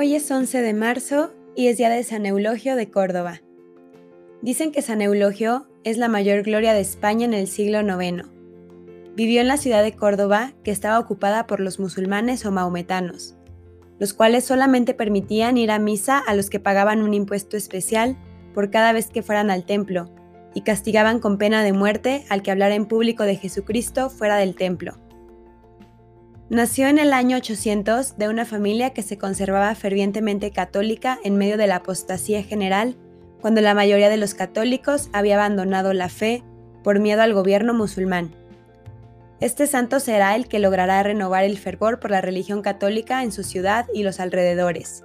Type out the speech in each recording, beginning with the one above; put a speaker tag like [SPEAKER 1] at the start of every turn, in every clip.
[SPEAKER 1] Hoy es 11 de marzo y es día de San Eulogio de Córdoba. Dicen que San Eulogio es la mayor gloria de España en el siglo IX. Vivió en la ciudad de Córdoba, que estaba ocupada por los musulmanes o maometanos, los cuales solamente permitían ir a misa a los que pagaban un impuesto especial por cada vez que fueran al templo, y castigaban con pena de muerte al que hablara en público de Jesucristo fuera del templo. Nació en el año 800 de una familia que se conservaba fervientemente católica en medio de la apostasía general, cuando la mayoría de los católicos había abandonado la fe por miedo al gobierno musulmán. Este santo será el que logrará renovar el fervor por la religión católica en su ciudad y los alrededores.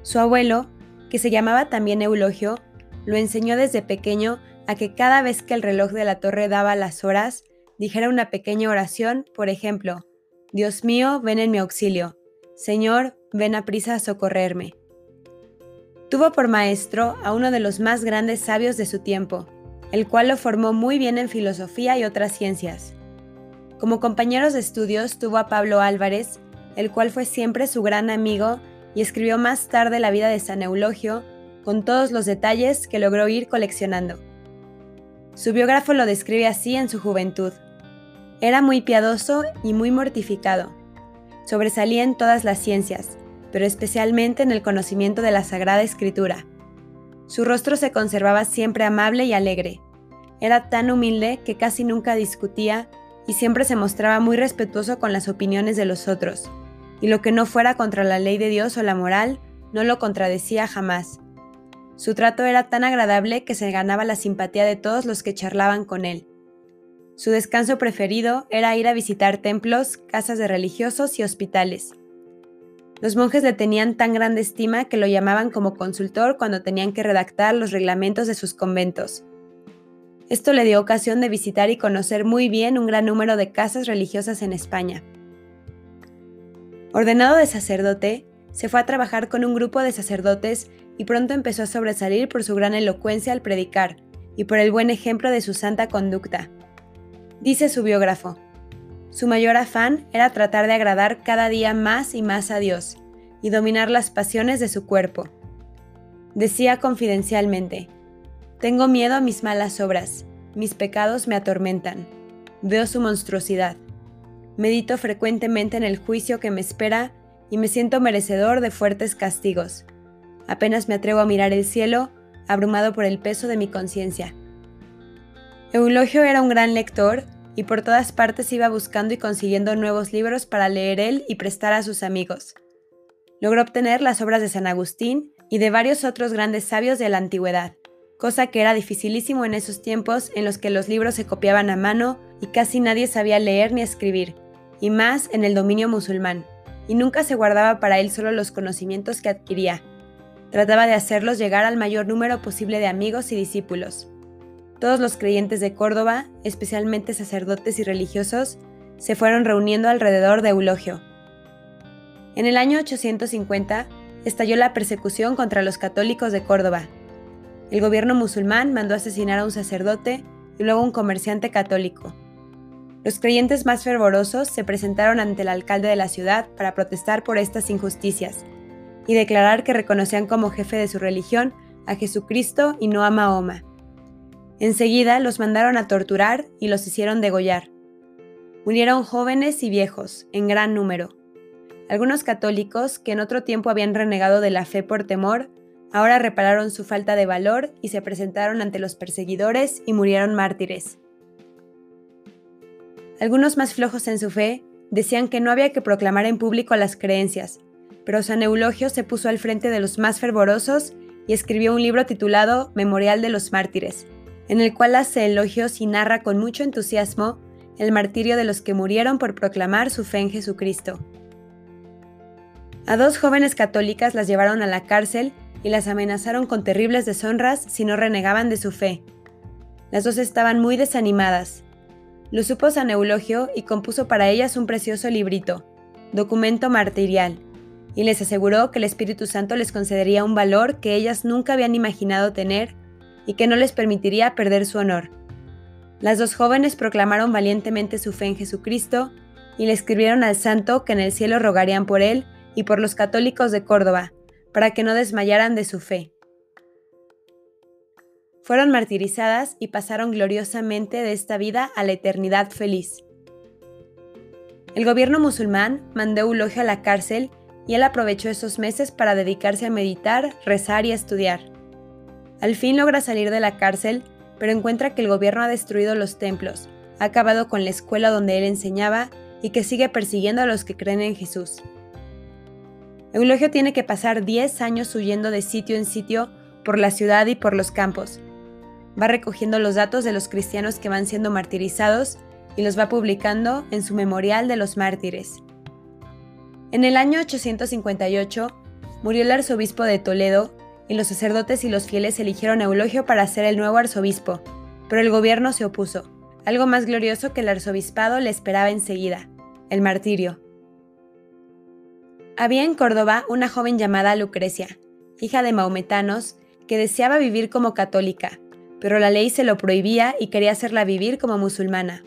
[SPEAKER 1] Su abuelo, que se llamaba también Eulogio, lo enseñó desde pequeño a que cada vez que el reloj de la torre daba las horas, dijera una pequeña oración, por ejemplo, Dios mío, ven en mi auxilio. Señor, ven a prisa a socorrerme. Tuvo por maestro a uno de los más grandes sabios de su tiempo, el cual lo formó muy bien en filosofía y otras ciencias. Como compañeros de estudios tuvo a Pablo Álvarez, el cual fue siempre su gran amigo y escribió más tarde la vida de San Eulogio, con todos los detalles que logró ir coleccionando. Su biógrafo lo describe así en su juventud. Era muy piadoso y muy mortificado. Sobresalía en todas las ciencias, pero especialmente en el conocimiento de la Sagrada Escritura. Su rostro se conservaba siempre amable y alegre. Era tan humilde que casi nunca discutía y siempre se mostraba muy respetuoso con las opiniones de los otros, y lo que no fuera contra la ley de Dios o la moral, no lo contradecía jamás. Su trato era tan agradable que se ganaba la simpatía de todos los que charlaban con él. Su descanso preferido era ir a visitar templos, casas de religiosos y hospitales. Los monjes le tenían tan grande estima que lo llamaban como consultor cuando tenían que redactar los reglamentos de sus conventos. Esto le dio ocasión de visitar y conocer muy bien un gran número de casas religiosas en España. Ordenado de sacerdote, se fue a trabajar con un grupo de sacerdotes y pronto empezó a sobresalir por su gran elocuencia al predicar y por el buen ejemplo de su santa conducta. Dice su biógrafo, su mayor afán era tratar de agradar cada día más y más a Dios y dominar las pasiones de su cuerpo. Decía confidencialmente, Tengo miedo a mis malas obras, mis pecados me atormentan, veo su monstruosidad, medito frecuentemente en el juicio que me espera y me siento merecedor de fuertes castigos. Apenas me atrevo a mirar el cielo, abrumado por el peso de mi conciencia. Eulogio era un gran lector y por todas partes iba buscando y consiguiendo nuevos libros para leer él y prestar a sus amigos. Logró obtener las obras de San Agustín y de varios otros grandes sabios de la antigüedad, cosa que era dificilísimo en esos tiempos en los que los libros se copiaban a mano y casi nadie sabía leer ni escribir, y más en el dominio musulmán, y nunca se guardaba para él solo los conocimientos que adquiría. Trataba de hacerlos llegar al mayor número posible de amigos y discípulos. Todos los creyentes de Córdoba, especialmente sacerdotes y religiosos, se fueron reuniendo alrededor de Eulogio. En el año 850 estalló la persecución contra los católicos de Córdoba. El gobierno musulmán mandó asesinar a un sacerdote y luego un comerciante católico. Los creyentes más fervorosos se presentaron ante el alcalde de la ciudad para protestar por estas injusticias y declarar que reconocían como jefe de su religión a Jesucristo y no a Mahoma. Enseguida los mandaron a torturar y los hicieron degollar. Murieron jóvenes y viejos, en gran número. Algunos católicos, que en otro tiempo habían renegado de la fe por temor, ahora repararon su falta de valor y se presentaron ante los perseguidores y murieron mártires. Algunos más flojos en su fe decían que no había que proclamar en público las creencias, pero San Eulogio se puso al frente de los más fervorosos y escribió un libro titulado Memorial de los Mártires, en el cual hace elogios y narra con mucho entusiasmo el martirio de los que murieron por proclamar su fe en Jesucristo. A dos jóvenes católicas las llevaron a la cárcel y las amenazaron con terribles deshonras si no renegaban de su fe. Las dos estaban muy desanimadas. Lo supo San Eulogio y compuso para ellas un precioso librito, documento martirial, y les aseguró que el Espíritu Santo les concedería un valor que ellas nunca habían imaginado tener y que no les permitiría perder su honor. Las dos jóvenes proclamaron valientemente su fe en Jesucristo y le escribieron al santo que en el cielo rogarían por él y por los católicos de Córdoba, para que no desmayaran de su fe. Fueron martirizadas y pasaron gloriosamente de esta vida a la eternidad feliz. El gobierno musulmán mandó Eulogio a la cárcel y él aprovechó esos meses para dedicarse a meditar, rezar y estudiar. Al fin logra salir de la cárcel, pero encuentra que el gobierno ha destruido los templos, ha acabado con la escuela donde él enseñaba y que sigue persiguiendo a los que creen en Jesús. Eulogio tiene que pasar 10 años huyendo de sitio en sitio por la ciudad y por los campos. Va recogiendo los datos de los cristianos que van siendo martirizados y los va publicando en su Memorial de los Mártires. En el año 858 murió el arzobispo de Toledo y los sacerdotes y los fieles eligieron a Eulogio para ser el nuevo arzobispo, pero el gobierno se opuso. Algo más glorioso que el arzobispado le esperaba enseguida, el martirio. Había en Córdoba una joven llamada Lucrecia, hija de maometanos, que deseaba vivir como católica, pero la ley se lo prohibía y quería hacerla vivir como musulmana.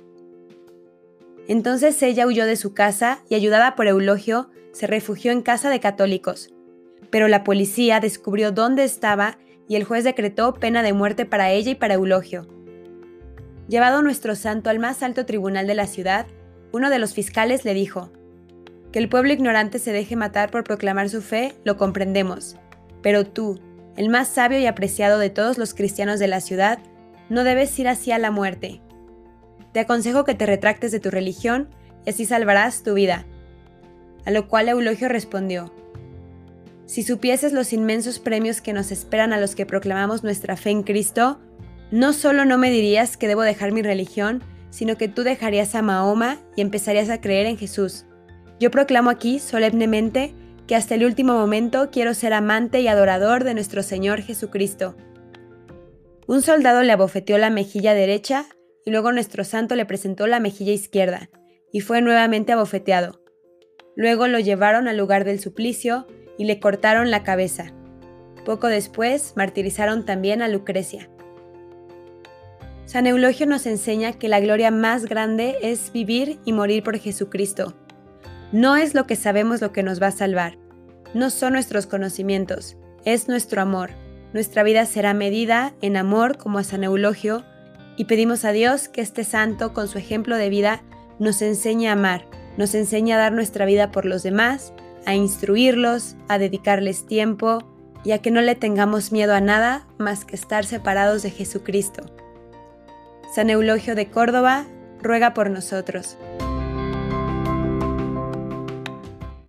[SPEAKER 1] Entonces ella huyó de su casa y ayudada por Eulogio, se refugió en casa de católicos. Pero la policía descubrió dónde estaba y el juez decretó pena de muerte para ella y para Eulogio. Llevado nuestro santo al más alto tribunal de la ciudad, uno de los fiscales le dijo, Que el pueblo ignorante se deje matar por proclamar su fe, lo comprendemos, pero tú, el más sabio y apreciado de todos los cristianos de la ciudad, no debes ir así a la muerte, te aconsejo que te retractes de tu religión y así salvarás tu vida. A lo cual Eulogio respondió, Si supieses los inmensos premios que nos esperan a los que proclamamos nuestra fe en Cristo, no solo no me dirías que debo dejar mi religión, sino que tú dejarías a Mahoma y empezarías a creer en Jesús. Yo proclamo aquí solemnemente que hasta el último momento quiero ser amante y adorador de nuestro Señor Jesucristo. Un soldado le abofeteó la mejilla derecha y luego nuestro santo le presentó la mejilla izquierda, y fue nuevamente abofeteado. Luego lo llevaron al lugar del suplicio y le cortaron la cabeza. Poco después martirizaron también a Lucrecia. San Eulogio nos enseña que la gloria más grande es vivir y morir por Jesucristo. No es lo que sabemos lo que nos va a salvar, no son nuestros conocimientos, es nuestro amor. Nuestra vida será medida en amor como a San Eulogio, y pedimos a Dios que este santo, con su ejemplo de vida, nos enseñe a amar, nos enseñe a dar nuestra vida por los demás, a instruirlos, a dedicarles tiempo y a que no le tengamos miedo a nada más que estar separados de Jesucristo. San Eulogio de Córdoba ruega por nosotros.